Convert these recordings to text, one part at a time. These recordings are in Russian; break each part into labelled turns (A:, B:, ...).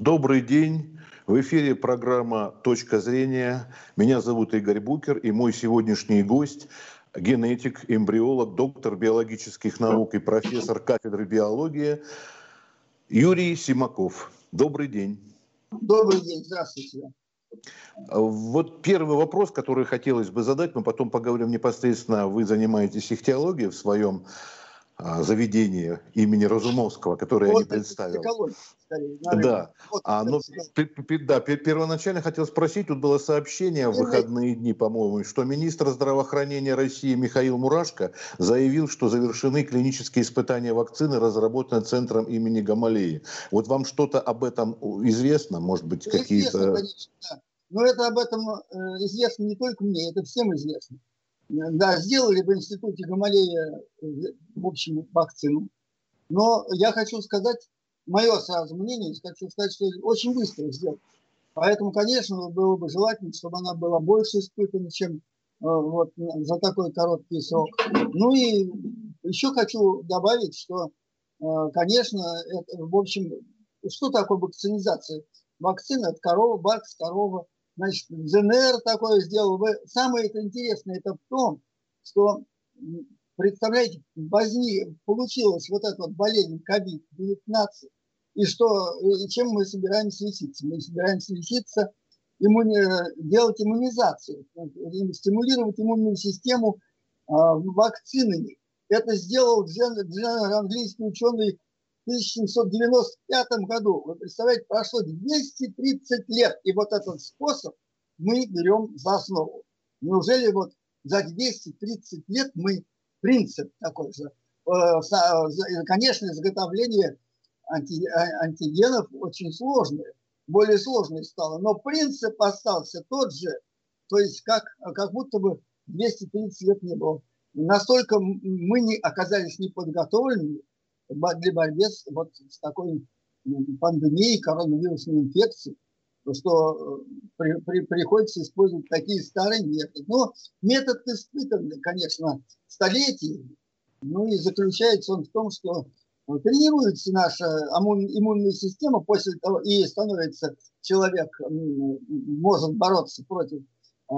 A: Добрый день. В эфире программа «Точка зрения». Меня зовут Игорь Букер, и мой сегодняшний гость – генетик, эмбриолог, доктор биологических наук и профессор кафедры биологии Юрий Симаков. Добрый день.
B: Добрый день, здравствуйте.
A: Вот первый вопрос, который хотелось бы задать, мы потом поговорим непосредственно, вы занимаетесь ихтиологией в своем заведение имени Разумовского, которое вот, я не представил. Скорее, да, вот, а, ну, да, первоначально хотел спросить, тут было сообщение в выходные дни, по-моему, что министр здравоохранения России Михаил Мурашко заявил, что завершены клинические испытания вакцины, разработанной центром имени Гамалеи. Вот вам что-то об этом известно, может быть, какие-то...
B: Да. Но это об этом э, известно не только мне, это всем известно. Да, сделали в институте Гамалея, в общем, вакцину. Но я хочу сказать, мое сразу мнение, хочу сказать, что очень быстро сделали. Поэтому, конечно, было бы желательно, чтобы она была больше испытана, чем э, вот, за такой короткий срок. Ну и еще хочу добавить, что, э, конечно, это, в общем, что такое вакцинизация? Вакцина – это корова, бакс, корова – Значит, ЗНР такое сделал. Самое это интересное это в том, что, представляете, возник, получилась вот эта вот болезнь COVID-19, и что, и чем мы собираемся лечиться? Мы собираемся лечиться, иммуни... делать иммунизацию, стимулировать иммунную систему э, вакцинами. Это сделал английский ученый 1795 году, вы представляете, прошло 230 лет, и вот этот способ мы берем за основу. Неужели вот за 230 лет мы принцип такой же? Э, конечно, изготовление а, антигенов очень сложное, более сложное стало, но принцип остался тот же, то есть как, как будто бы 230 лет не было. Настолько мы не оказались неподготовленными, для борьбы с, вот, с такой пандемией коронавирусной инфекцией, что э, при, при, приходится использовать такие старые методы. Но метод испытанный, конечно, столетиями, ну и заключается он в том, что э, тренируется наша иммунная система после того, и становится человек, может бороться против э,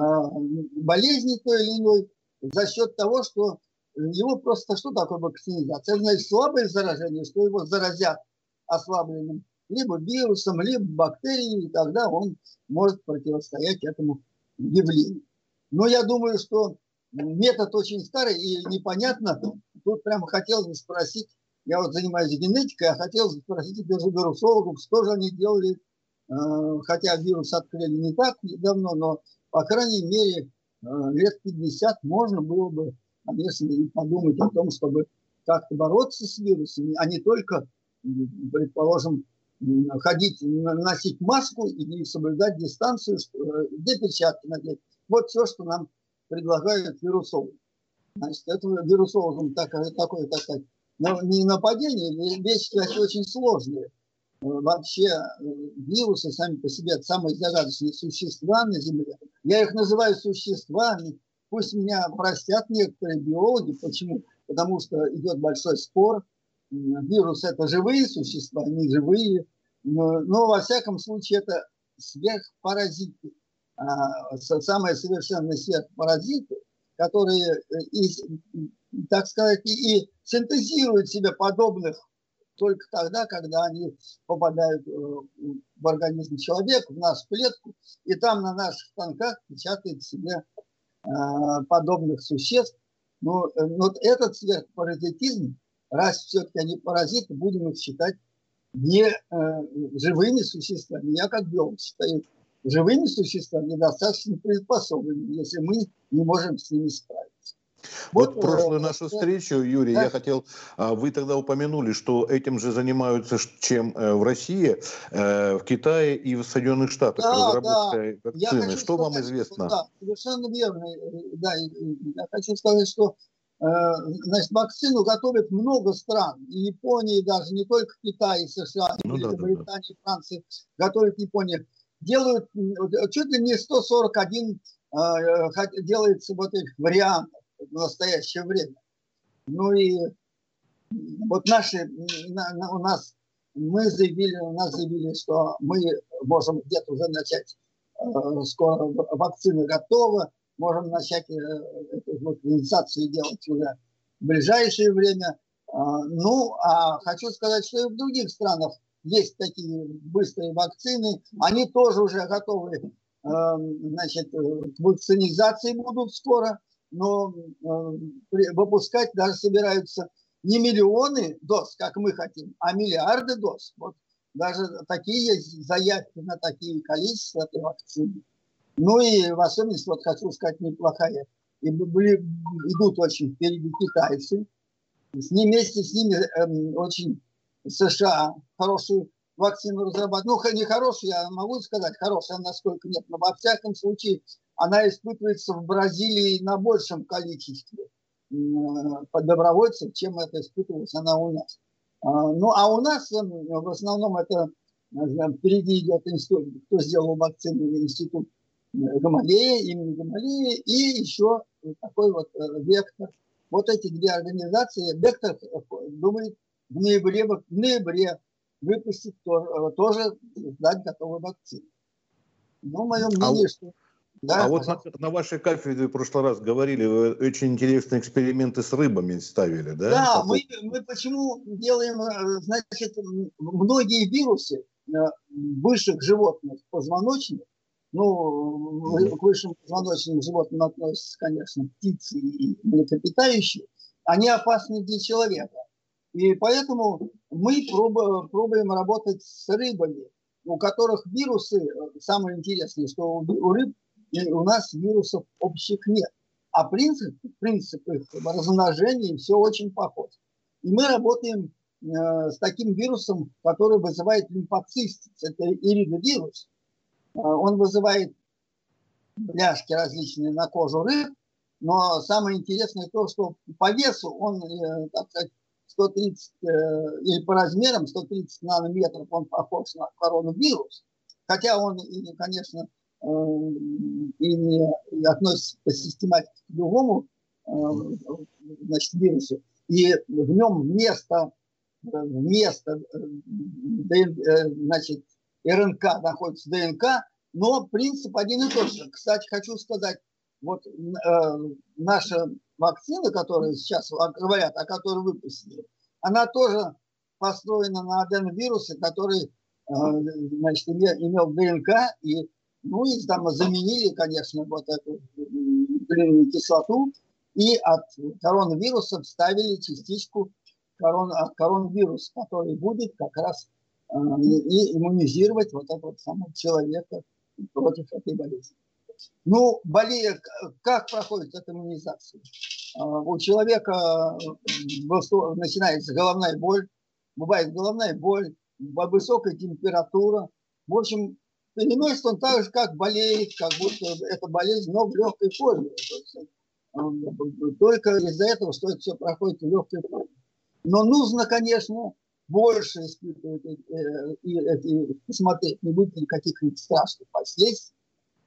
B: болезни той или иной за счет того, что его просто что такое вакцинизация? Это значит слабое заражение, что его заразят ослабленным либо вирусом, либо бактерией, и тогда он может противостоять этому явлению. Но я думаю, что метод очень старый и непонятно. Тут прямо хотелось бы спросить, я вот занимаюсь генетикой, а хотел бы спросить даже вирусологов, что же они делали, э, хотя вирус открыли не так давно, но, по крайней мере, э, лет 50 можно было бы конечно, подумать о том, чтобы как-то бороться с вирусами, а не только, предположим, ходить, носить маску и соблюдать дистанцию, где перчатки надеть. Вот все, что нам предлагают вирусологи. Значит, это вирусологам так, такое, так сказать, не нападение, вещи, кстати, очень сложные. Вообще вирусы сами по себе это самые загадочные существа на Земле. Я их называю существами, Пусть меня простят некоторые биологи. Почему? Потому что идет большой спор. Вирус – это живые существа, не живые. Но, но во всяком случае это сверхпаразиты. А, самые совершенные сверхпаразиты, которые, э, и, так сказать, и, синтезируют себе подобных только тогда, когда они попадают э, в организм человека, в нашу клетку, и там на наших станках печатает себе подобных существ. Э, но этот сверхпаразитизм, раз все-таки они паразиты, будем их считать не э, живыми существами. Я как биолог считаю живыми существами недостаточно приспособленными, если мы не можем с ними справиться.
A: Вот, вот прошлую нашу встречу, Юрий, да. я хотел, а, вы тогда упомянули, что этим же занимаются чем э, в России, э, в Китае и в Соединенных Штатах да, разработкой да. вакцины. Что сказать, вам известно?
B: Да, совершенно верно. Э, да, я хочу сказать, что значит, вакцину готовят много стран. И Япония даже, не только Китай, США, ну, да, да, да. Франция готовят Япония. Делают чуть ли не 141 делается вот этих вариантов в настоящее время. Ну и вот наши, у нас мы заявили, у нас заявили, что мы можем где-то уже начать, э, скоро вакцина готова, можем начать э, эту делать уже в ближайшее время. А, ну, а хочу сказать, что и в других странах есть такие быстрые вакцины, они тоже уже готовы, э, значит, к вакцинизации будут скоро, но выпускать даже собираются не миллионы доз, как мы хотим, а миллиарды доз. Вот даже такие есть заявки на такие количества этой вакцины. Ну и в особенности, вот хочу сказать, неплохая. И были, идут очень впереди китайцы. С ними, вместе с ними эм, очень США хорошую вакцину разрабатывают. Ну, не хорошую, я могу сказать, хорошая, насколько нет. Но во всяком случае, она испытывается в Бразилии на большем количестве добровольцев, чем это испытывалась она у нас. А, ну, а у нас в основном это впереди идет институт, кто сделал вакцину, институт Гамалея, имени Гамалея, и еще такой вот э, вектор. Вот эти две организации, вектор думает в ноябре, в ноябре выпустить тоже, тоже сдать готовую вакцину. Ну, мое а мнение, а... что
A: да, а вот на, на вашей кафедре в прошлый раз говорили, вы очень интересные эксперименты с рыбами ставили, да?
B: Да, мы, мы почему делаем, э, значит, многие вирусы э, высших животных позвоночных, ну, к высшим позвоночным животным относятся, конечно, птицы и млекопитающие, они опасны для человека. И поэтому мы пробуем, пробуем работать с рыбами, у которых вирусы, э, самое интересное, что у рыб и у нас вирусов общих нет. А принцип, принцип их размножения все очень похож. И мы работаем э, с таким вирусом, который вызывает лимфоцистит. Это иридовирус. Э, он вызывает бляшки различные на кожу рыб, но самое интересное то, что по весу он, э, так сказать, 130, э, или по размерам 130 нанометров он похож на коронавирус. Хотя он, конечно, и не относится по систематике к другому э, значит, вирусу, и в нем вместо, вместо э, значит, РНК находится ДНК, но принцип один и тот же. Кстати, хочу сказать, вот э, наша вакцина, которая сейчас говорят, о которой выпустили, она тоже построена на аденовирусе, который э, значит, имел ДНК, и ну и там заменили, конечно, вот эту нуклеиновую кислоту и от коронавируса вставили частичку корон, от коронавируса, который будет как раз э, и иммунизировать вот этого самого человека против этой болезни. Ну, болезнь, как проходит эта иммунизация? Э, у человека начинается головная боль, бывает головная боль, высокая температура. В общем, переносит он так же, как болеет, как будто это болезнь, но в легкой форме. Только из-за этого, что все проходит в легкой форме. Но нужно, конечно, больше испытывать э, и, и посмотреть, не будет каких-нибудь страшных последствий,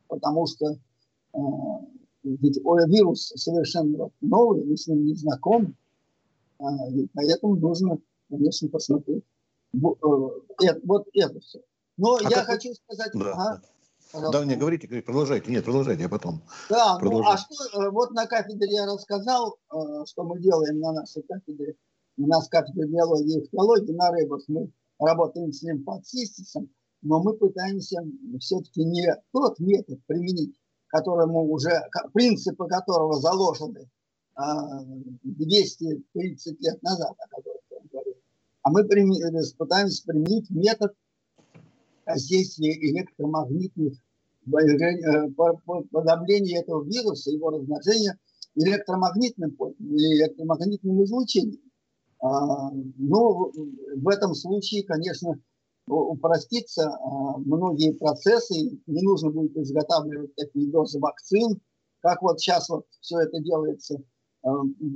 B: потому что э, ведь вирус совершенно новый, мы с ним не знакомы, э, поэтому нужно, конечно, посмотреть вот это все. Но а я как... хочу сказать...
A: Да. Ага. Да, не говорите, продолжайте. Нет, продолжайте, я потом.
B: Да, ну а что, э, вот на кафедре я рассказал, э, что мы делаем на нашей кафедре. У нас кафедра биологии и технологии на рыбах. Мы работаем с систисом, но мы пытаемся все-таки не тот метод применить, которому уже, принципы которого заложены 230 а, лет назад, о которых я говорил. А мы пытаемся применить метод воздействие электромагнитных э, подавления этого вируса, его размножения электромагнитным электромагнитным излучением. А, но в этом случае, конечно, упростится а, многие процессы, не нужно будет изготавливать такие дозы вакцин, как вот сейчас вот все это делается, а,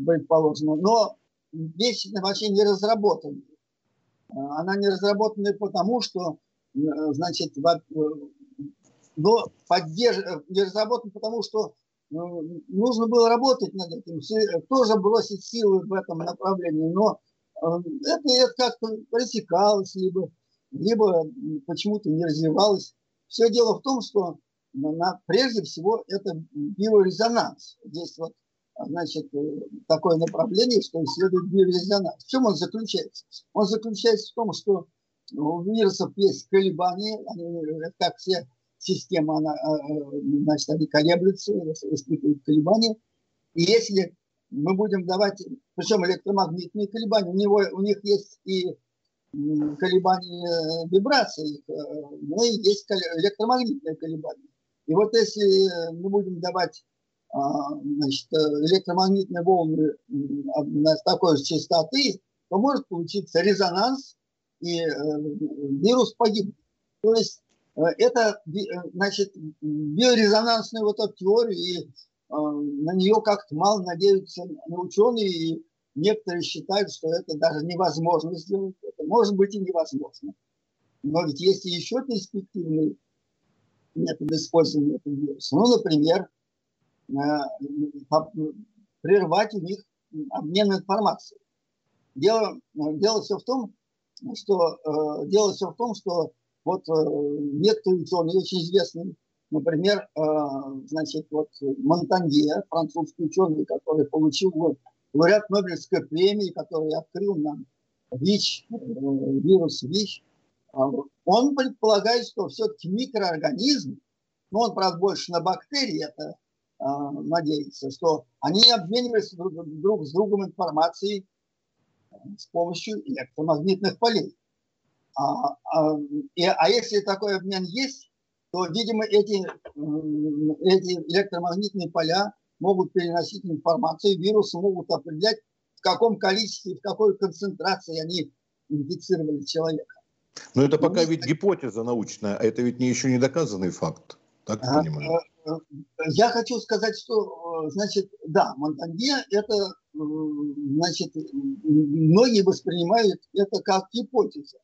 B: предположено. Но вещь вообще не разработана. Она не разработана потому, что значит, э, но поддерж... Э, разработан, потому что нужно было работать над этим, тоже бросить силы в этом направлении, но это, это как-то пресекалось, либо, либо почему-то не развивалось. Все дело в том, что на, прежде всего это биорезонанс. Здесь вот значит, такое направление, что исследует биорезонанс. В чем он заключается? Он заключается в том, что у вирусов есть колебания, они, как все системы, она, значит, они колеблются, испытывают колебания. И если мы будем давать, причем электромагнитные колебания, у, него, у них есть и колебания вибраций, э, но и есть электромагнитные колебания. И вот если мы будем давать а, значит, электромагнитные волны такой же частоты, то может получиться резонанс, и э, вирус погибнет. То есть э, это значит, биорезонансная вот эта теория, и на нее как-то мало надеются ученые, и некоторые считают, что это даже невозможно сделать. Это может быть и невозможно. Но ведь есть и еще перспективные методы использования этого вируса. Ну, например, прервать у них обмен информацией. Дело, дело все в том, что э, дело все в том, что вот э, некоторые ученые, очень известные Например, э, значит, вот Монтанье, французский ученый, который получил лауреат Нобелевской премии, который открыл нам ВИЧ, э, вирус ВИЧ, э, он предполагает, что все-таки микроорганизмы, ну, он, правда, больше на бактерии это надеется, что они обмениваются друг, друг с другом информацией с помощью электромагнитных полей. А, а, и, а если такой обмен есть, то, видимо, эти, эти электромагнитные поля могут переносить информацию, вирусы могут определять, в каком количестве, в какой концентрации они инфицировали человека.
A: Но это пока ну, ведь гипотеза научная, а это ведь не, еще не доказанный факт. Так я понимаю?
B: Э, э, я хочу сказать, что, э, значит, да, Монтанье это, значит, многие воспринимают это как гипотеза.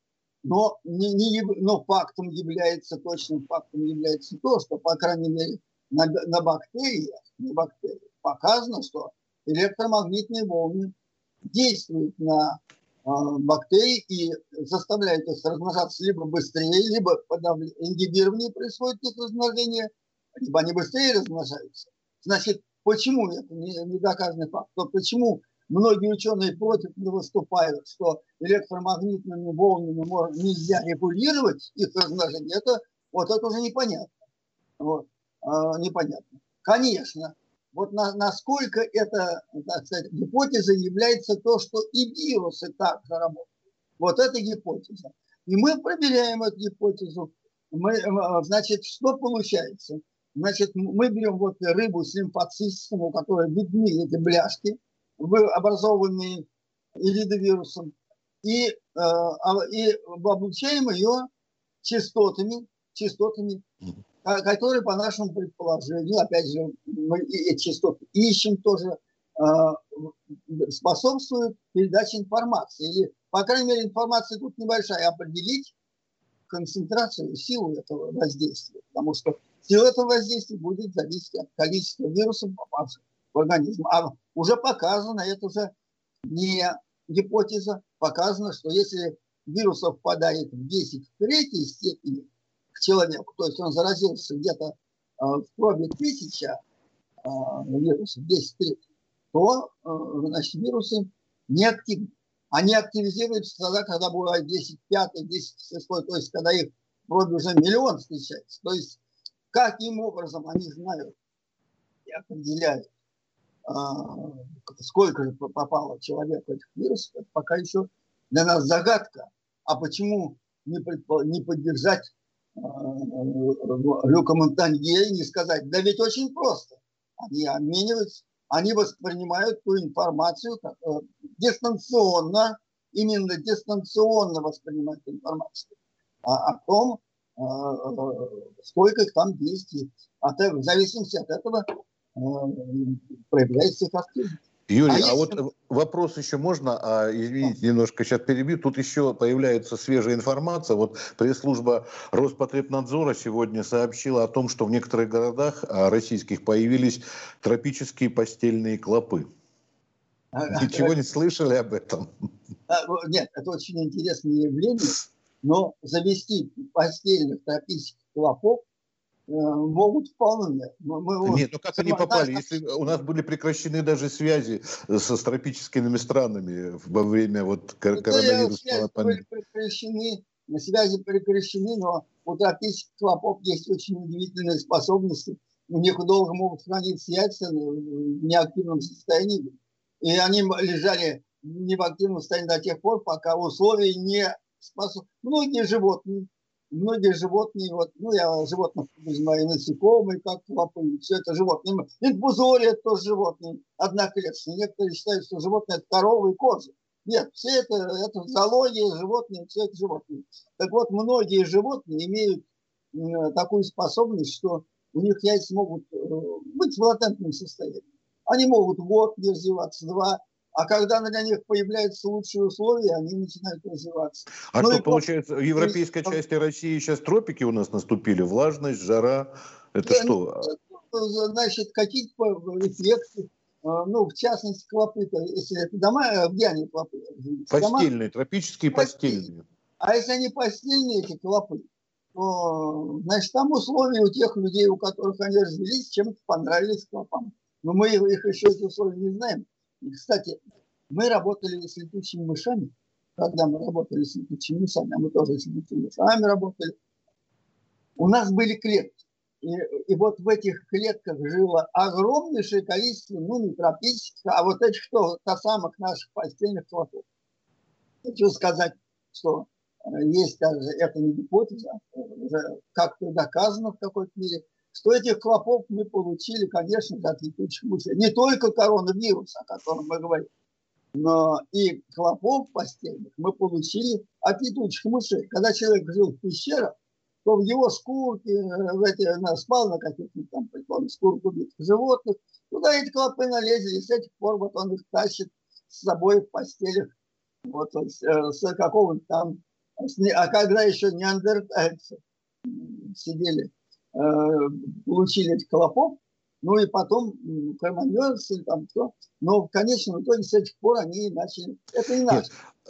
B: Но, не, не, но фактом является, точным фактом является то, что, по крайней мере, на, на бактериях, на бактериях показано, что электромагнитные волны действуют на э, бактерии и заставляют их размножаться либо быстрее, либо подавля... ингибирование происходит их размножение, либо они быстрее размножаются. Значит, почему это не, не доказанный факт? То почему Многие ученые против не выступают, что электромагнитными волнами нельзя регулировать их размножение. Это, вот это уже непонятно. Вот, а, непонятно. Конечно, вот на, насколько это, так сказать, гипотеза является то, что и вирусы так же. Вот это гипотеза. И мы проверяем эту гипотезу. Мы, значит, что получается? Значит, мы берем вот рыбу с лимфоцистом, у которой видны эти бляшки – образованные иридовирусом, и, э, а, и облучаем ее частотами, частотами, которые, по нашему предположению, опять же, мы эти частоты ищем тоже, э, способствуют передаче информации. Или, по крайней мере, информация тут небольшая. Определить концентрацию, силу этого воздействия. Потому что сила этого воздействия будет зависеть от количества вирусов, попавших в организм. А уже показано, это уже не гипотеза, показано, что если вирус попадает в 10 в третьей степени к человеку, то есть он заразился где-то э, в пробе тысяча э, вирусов, 10 третий, то э, значит, вирусы не активны. Они активизируются тогда, когда бывает 10 пятый, 10 шестой, то есть когда их в пробе уже миллион встречается. То есть каким образом они знают и определяют, а, сколько же попало человеку этих вирусов, это пока еще для нас загадка. А почему не, не поддержать Люка Монтанье и не сказать, да ведь очень просто. Они обмениваются, они воспринимают ту информацию как, э, дистанционно, именно дистанционно воспринимают информацию а, о том, сколько их там действует. От, в зависимости от этого проявляется их активность.
A: Юрий, а, а если... вот вопрос еще можно, а, извините, немножко сейчас перебью. Тут еще появляется свежая информация. Вот пресс-служба Роспотребнадзора сегодня сообщила о том, что в некоторых городах а, российских появились тропические постельные клопы. Ничего не слышали об этом?
B: Нет, это очень интересное явление, но завести постельных тропических клопов Э, могут вполне.
A: Мы, Нет, ну как они попали? Если у нас были прекращены даже связи со с тропическими странами во время вот коронавирусного
B: пандемии. прекращены, связи прекращены, но у тропических клопов есть очень удивительные способности. У них долго могут храниться яйца в неактивном состоянии. И они лежали не в активном состоянии до тех пор, пока условия не способны. Многие животные многие животные, вот, ну, я животных знаю, насекомые, как клопы, все это животные. Инфузория – это тоже животные, одноклеточные. Некоторые считают, что животные – это коровы и козы. Нет, все это, это зоология, животные, все это животные. Так вот, многие животные имеют э, такую способность, что у них яйца могут э, быть в латентном состоянии. Они могут год не развиваться, два, а когда для них появляются лучшие условия, они начинают развиваться.
A: А ну что, получается, в европейской и... части России сейчас тропики у нас наступили? Влажность, жара? Это да, что?
B: Ну, значит, какие-то эффекты. А, ну, в частности, клопы, если это дома, где они клопы?
A: Постельные, дома, тропические постельные. постельные.
B: А если они постельные, эти клопы, то, значит, там условия у тех людей, у которых они развелись, чем-то понравились клопам. Но мы их еще эти условия не знаем. Кстати, мы работали с летучими мышами, когда мы работали с летучими мышами, а мы тоже с летучими мышами работали, у нас были клетки. И, и вот в этих клетках жило огромнейшее количество, ну, не тропических, а вот этих, что, то самых наших постельных клопов. Хочу сказать, что э, есть даже, это не гипотеза, уже как-то доказано в какой-то мере, что этих клопов мы получили, конечно, от летучих мышей. Не только коронавирус, о котором мы говорим, но и клопов постельных мы получили от летучих мышей. Когда человек жил в пещерах, то в его шкурке, э, в эти, на, спал на каких-то там, предположим, шкурку убитых животных, туда эти клопы налезли, и с этих пор вот он их тащит с собой в постелях, вот э, с какого-то там, а когда еще неандертальцы сидели получили этих колопов, ну и потом Кроманьонс или там кто. Но в конечном итоге с этих пор они начали... Это не наш.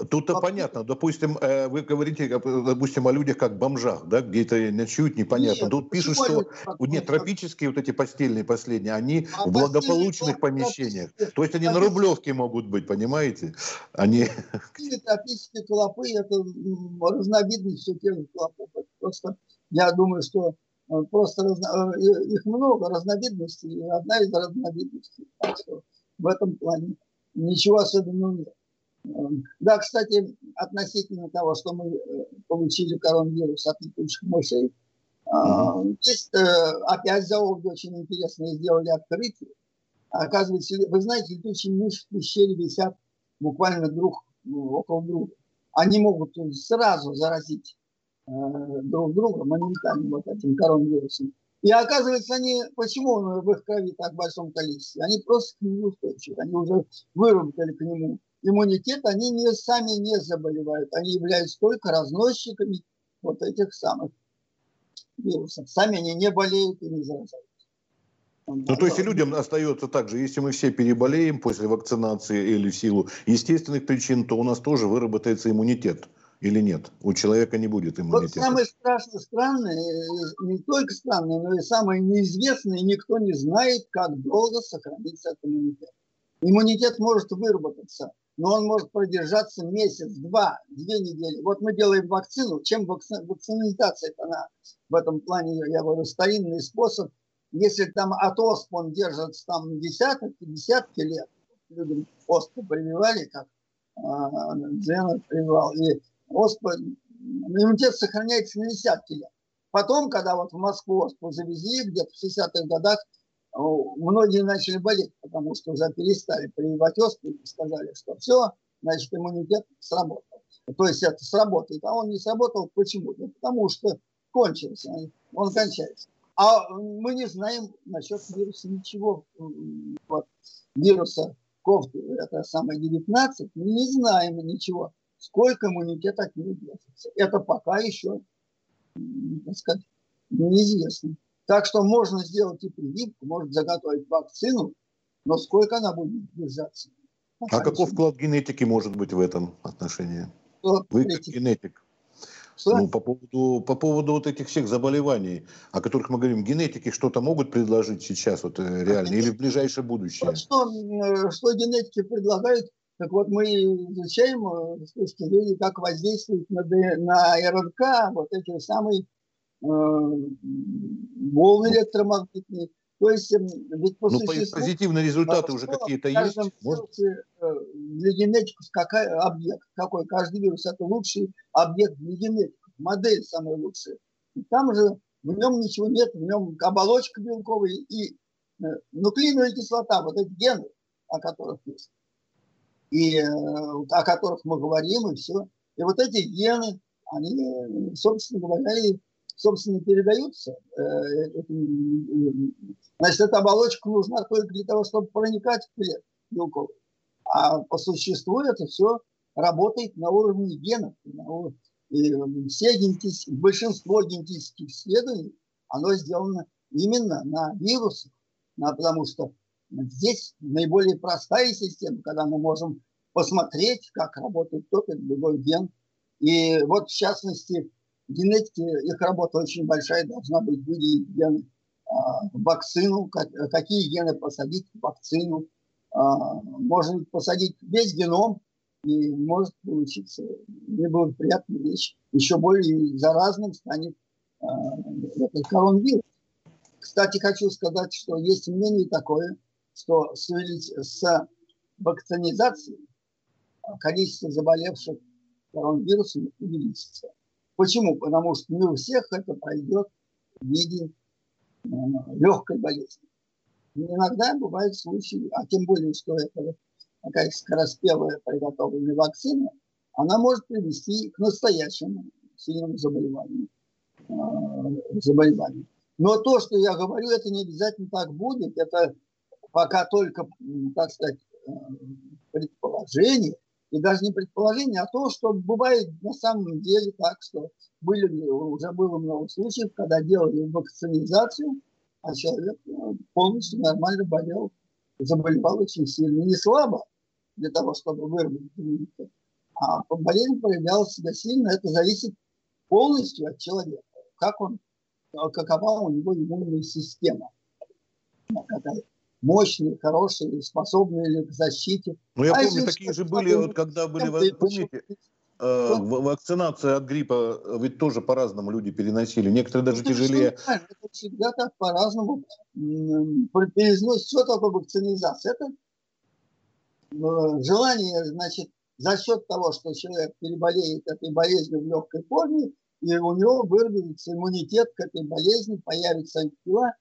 A: Тут-то понятно. Допустим, э, вы говорите, допустим, о людях как бомжах, да, где-то ночуют, непонятно. Нет, Тут пишут, что нет, тропические вот эти постельные последние, они а в благополучных помещениях. То есть они на Рублевке могут быть, понимаете? Они...
B: Тропические клопы – это разновидность все тех клопов. Просто я думаю, что просто разно... Э, их много разновидностей, и одна из разновидностей. Так что в этом плане ничего особенного нет. Эм, да, кстати, относительно того, что мы э, получили коронавирус от летучих мышей, mm-hmm. здесь опять зоологи очень интересно сделали открытие. Оказывается, вы знаете, летучие мыши в пещере висят буквально друг ну, около друга. Они могут сразу заразить Э, друг друга моментально вот этим коронавирусом. И оказывается, они, почему он в их крови так в большом количестве? Они просто к нему устойчивы, они уже выработали к нему иммунитет, они не, сами не заболевают, они являются только разносчиками вот этих самых вирусов. Сами они не болеют и не заражают.
A: Ну, то есть и людям остается так же, если мы все переболеем после вакцинации или в силу естественных причин, то у нас тоже выработается иммунитет или нет? У человека не будет иммунитета.
B: Вот самое страшное, странное, не только странное, но и самое неизвестное, никто не знает, как долго сохранится этот иммунитет. Иммунитет может выработаться, но он может продержаться месяц, два, две недели. Вот мы делаем вакцину. Чем вакци... вакцинизация она в этом плане, я говорю, старинный способ. Если там от оспы он держится там десятки, десятки лет, людям оспу прививали, как а, Дзена прививал, и оспа, иммунитет сохраняется на десятки лет. Потом, когда вот в Москву оспу завезли, где-то в 60-х годах, многие начали болеть, потому что уже перестали прививать оспу и сказали, что все, значит, иммунитет сработал. То есть это сработает. А он не сработал. Почему? Ну, потому что кончился. Он кончается. А мы не знаем насчет вируса ничего. Вот, вируса кофты, это самое 19, мы не знаем ничего сколько иммунитет от него держится. Это пока еще, так сказать, неизвестно. Так что можно сделать и прививку, можно заготовить вакцину, но сколько она будет держаться,
A: А каков вклад генетики может быть в этом отношении? Что, Вы как генетик. Что? Ну, по поводу, по поводу вот этих всех заболеваний, о которых мы говорим, генетики что-то могут предложить сейчас вот э, реально или в ближайшее будущее?
B: Что, э, что генетики предлагают, так вот мы изучаем э, с точки зрения, как воздействует на, на РНК вот эти самые э, волны электромагнитные. То есть ведь
A: по ну, существу, позитивные результаты уже какие-то есть?
B: Может? Для генетиков какой объект? Какой? Каждый вирус это лучший объект для генетиков. Модель самая лучшая. И там же в нем ничего нет, в нем оболочка белковая и нуклеиновая кислота, вот эти гены, о которых есть и э, о которых мы говорим, и все. И вот эти гены, они, собственно говоря, и, собственно, передаются. Э, значит, эта оболочка нужна только для того, чтобы проникать в клетку белковый. А по существу это все работает на уровне генов. И все генетические, большинство генетических исследований, оно сделано именно на вирусах, потому что Здесь наиболее простая система, когда мы можем посмотреть, как работает тот или другой ген. И вот, в частности, генетики, их работа очень большая, должна быть выделить ген а, вакцину, как, какие гены посадить в вакцину. А, можно посадить весь геном, и может получиться неблагоприятная вещь. Еще более заразным станет а, этот коронавирус. Кстати, хочу сказать, что есть мнение такое – что с, с вакцинизацией количество заболевших коронавирусом увеличится. Почему? Потому что не у всех это пройдет в виде э, легкой болезни. иногда бывают случаи, а тем более, что это такая скороспелая приготовленная вакцина, она может привести к настоящему сильному заболеванию. Э, заболеванию. Но то, что я говорю, это не обязательно так будет. Это пока только, так сказать, э, предположение, и даже не предположение, а то, что бывает на самом деле так, что были, уже было много случаев, когда делали вакцинизацию, а человек э, полностью нормально болел, заболевал очень сильно, не слабо для того, чтобы выработать иммунитет, а болезнь проявлялась себя сильно, это зависит полностью от человека, как он, какова у него иммунная система. Какая мощные, хорошие, способные ли к защите.
A: Ну, я а помню, такие же были, вот, когда были, вы помните, э, вакцинация от гриппа, ведь тоже по-разному люди переносили. Некоторые даже это тяжелее.
B: Это всегда так по-разному переносят. Что такое вакцинизация? Это э, желание, значит, за счет того, что человек переболеет этой болезнью в легкой форме, и у него выработается иммунитет к этой болезни, появятся антитела,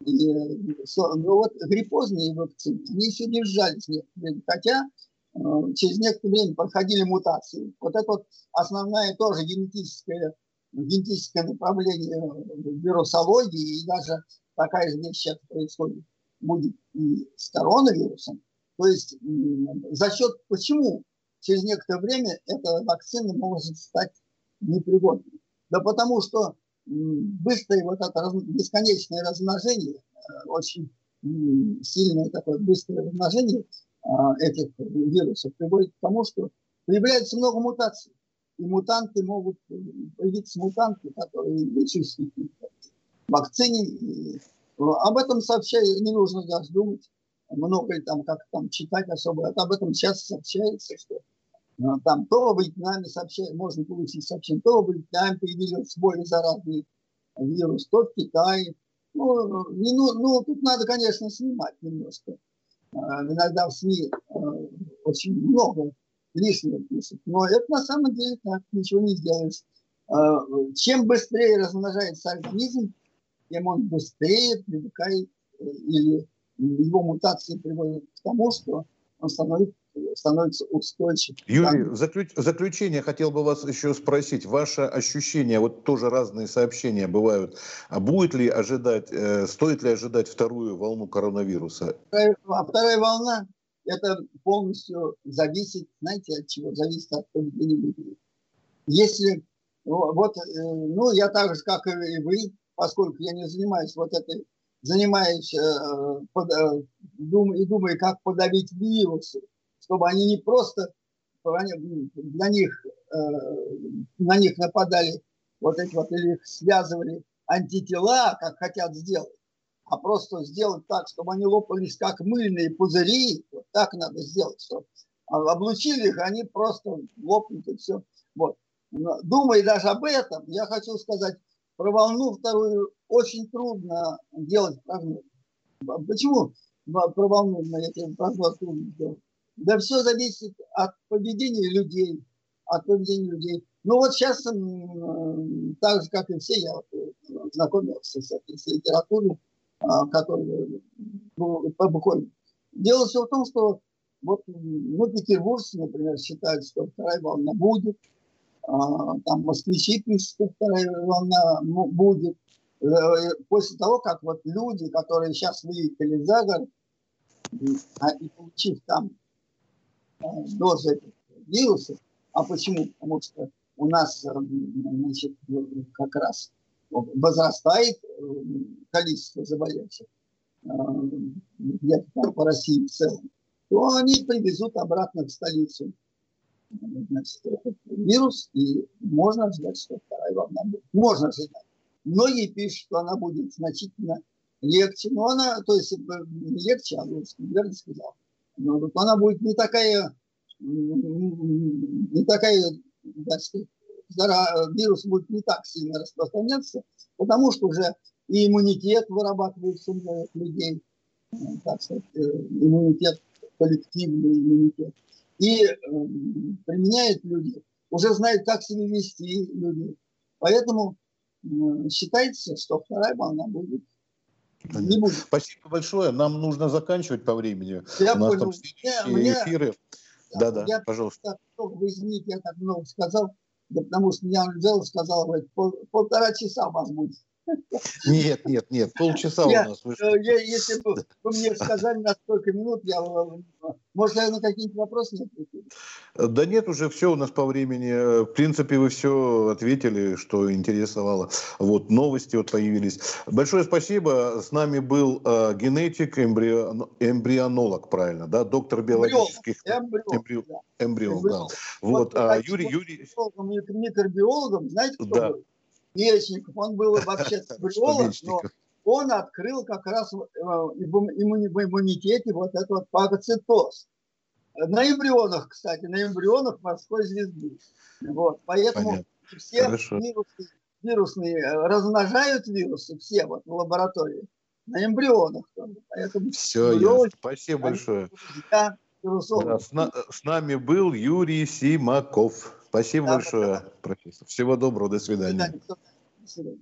B: ну вот гриппозные вакцины, они еще держались некоторые, хотя э, через некоторое время проходили мутации. Вот это вот основное тоже генетическое, генетическое направление вирусологии, и даже такая же вещь сейчас происходит будет и с коронавирусом. То есть за счет почему через некоторое время эта вакцина может стать непригодной? Да потому что быстрое вот это бесконечное размножение, э, очень сильное такое быстрое размножение а, этих вирусов приводит к тому, что появляется много мутаций. И мутанты могут появиться мутанты, которые лишились вакцине. И об этом сообщаю, не нужно даже думать много там, как там читать особо. Об этом сейчас сообщается, что там то в Вьетнаме сообщение, можно получить сообщение, то в Вьетнаме появился более заразный вирус, то в Китае. Ну, не, ну, ну, тут надо, конечно, снимать немножко. А, иногда в СМИ а, очень много лишнего пишут. Но это на самом деле так, ничего не сделаешь. А, чем быстрее размножается организм, тем он быстрее привыкает э, или его мутации приводят к тому, что он становится становится устойчивым.
A: Юрий, в заключ... заключение хотел бы вас еще спросить. Ваше ощущение, вот тоже разные сообщения бывают, а будет ли ожидать, э, стоит ли ожидать вторую волну коронавируса?
B: А вторая волна, это полностью зависит, знаете, от чего? Зависит от поведения. Если, вот, э, ну, я так же, как и вы, поскольку я не занимаюсь вот этой занимаюсь э, под, э, дум, и думаю, как подавить вирусы, чтобы они не просто для них, э, на них нападали вот эти вот, или их связывали антитела, как хотят сделать, а просто сделать так, чтобы они лопались как мыльные пузыри, вот так надо сделать, чтобы облучили их, они просто лопнут и все. Вот. Думая даже об этом, я хочу сказать, про волну вторую очень трудно делать прогноз. Почему про волну на эти прогноз трудно делать? Да все зависит от поведения людей, от поведения людей. Ну вот сейчас, так же, как и все, я знакомился с, с литературой, а, которая ну, буквально. Дело все в том, что вот ну, петербуржцы, например, считают, что вторая волна будет, а, там москвичи пишут, что вторая волна будет. Э, после того, как вот люди, которые сейчас выехали за город, а, и получив там э, дозы вируса, а почему? Потому что у нас э, значит, как раз возрастает количество заболевших где-то по России в целом то они привезут обратно в столицу значит, вирус, и можно ожидать, что вторая волна будет. Можно ожидать. Многие пишут, что она будет значительно легче, но она, то есть легче, а лучше, верно сказал. Но она будет не такая, не такая, так сказать, вирус будет не так сильно распространяться, потому что уже и иммунитет вырабатывается у людей, так сказать, э, иммунитет коллективный иммунитет. И э, применяют люди, уже знают, как себя вести люди. Поэтому э, считается, что вторая волна будет
A: не. Спасибо большое. Нам нужно заканчивать по времени. Я У нас понял. там следующие мне, эфиры. Да, да,
B: я пожалуйста. Вы извините, я так много сказал, да, потому что мне Анжела сказала, говорит, пол, полтора часа будет.
A: Нет, нет, нет, полчаса у нас вышло. Э,
B: я, если бы вы мне сказали, на сколько минут, я, э, может, я на какие-нибудь вопросы ответил?
A: Да нет, уже все у нас по времени. В принципе, вы все ответили, что интересовало. Вот, новости вот появились. Большое спасибо. С нами был э, генетик, эмбрион, эмбрионолог, правильно, да, доктор биологических...
B: Эмбрион,
A: эмбрион, да. эмбрион, да. Вот а, Юрий, Юрий...
B: Микробиологом, знаете, кто да. был? Мечников, он был вообще биолог, но он открыл как раз э, в иммунитете вот этот вот пагоцитоз. На эмбрионах, кстати, на эмбрионах морской звезды. Вот, поэтому Понятно. все вирусы, вирусные э, размножают вирусы, все вот в лаборатории, на эмбрионах.
A: Поэтому все, я, спасибо большое. Да, с, на, с нами был Юрий Симаков. Спасибо да, большое, да, профессор. Всего доброго, до свидания. До свидания.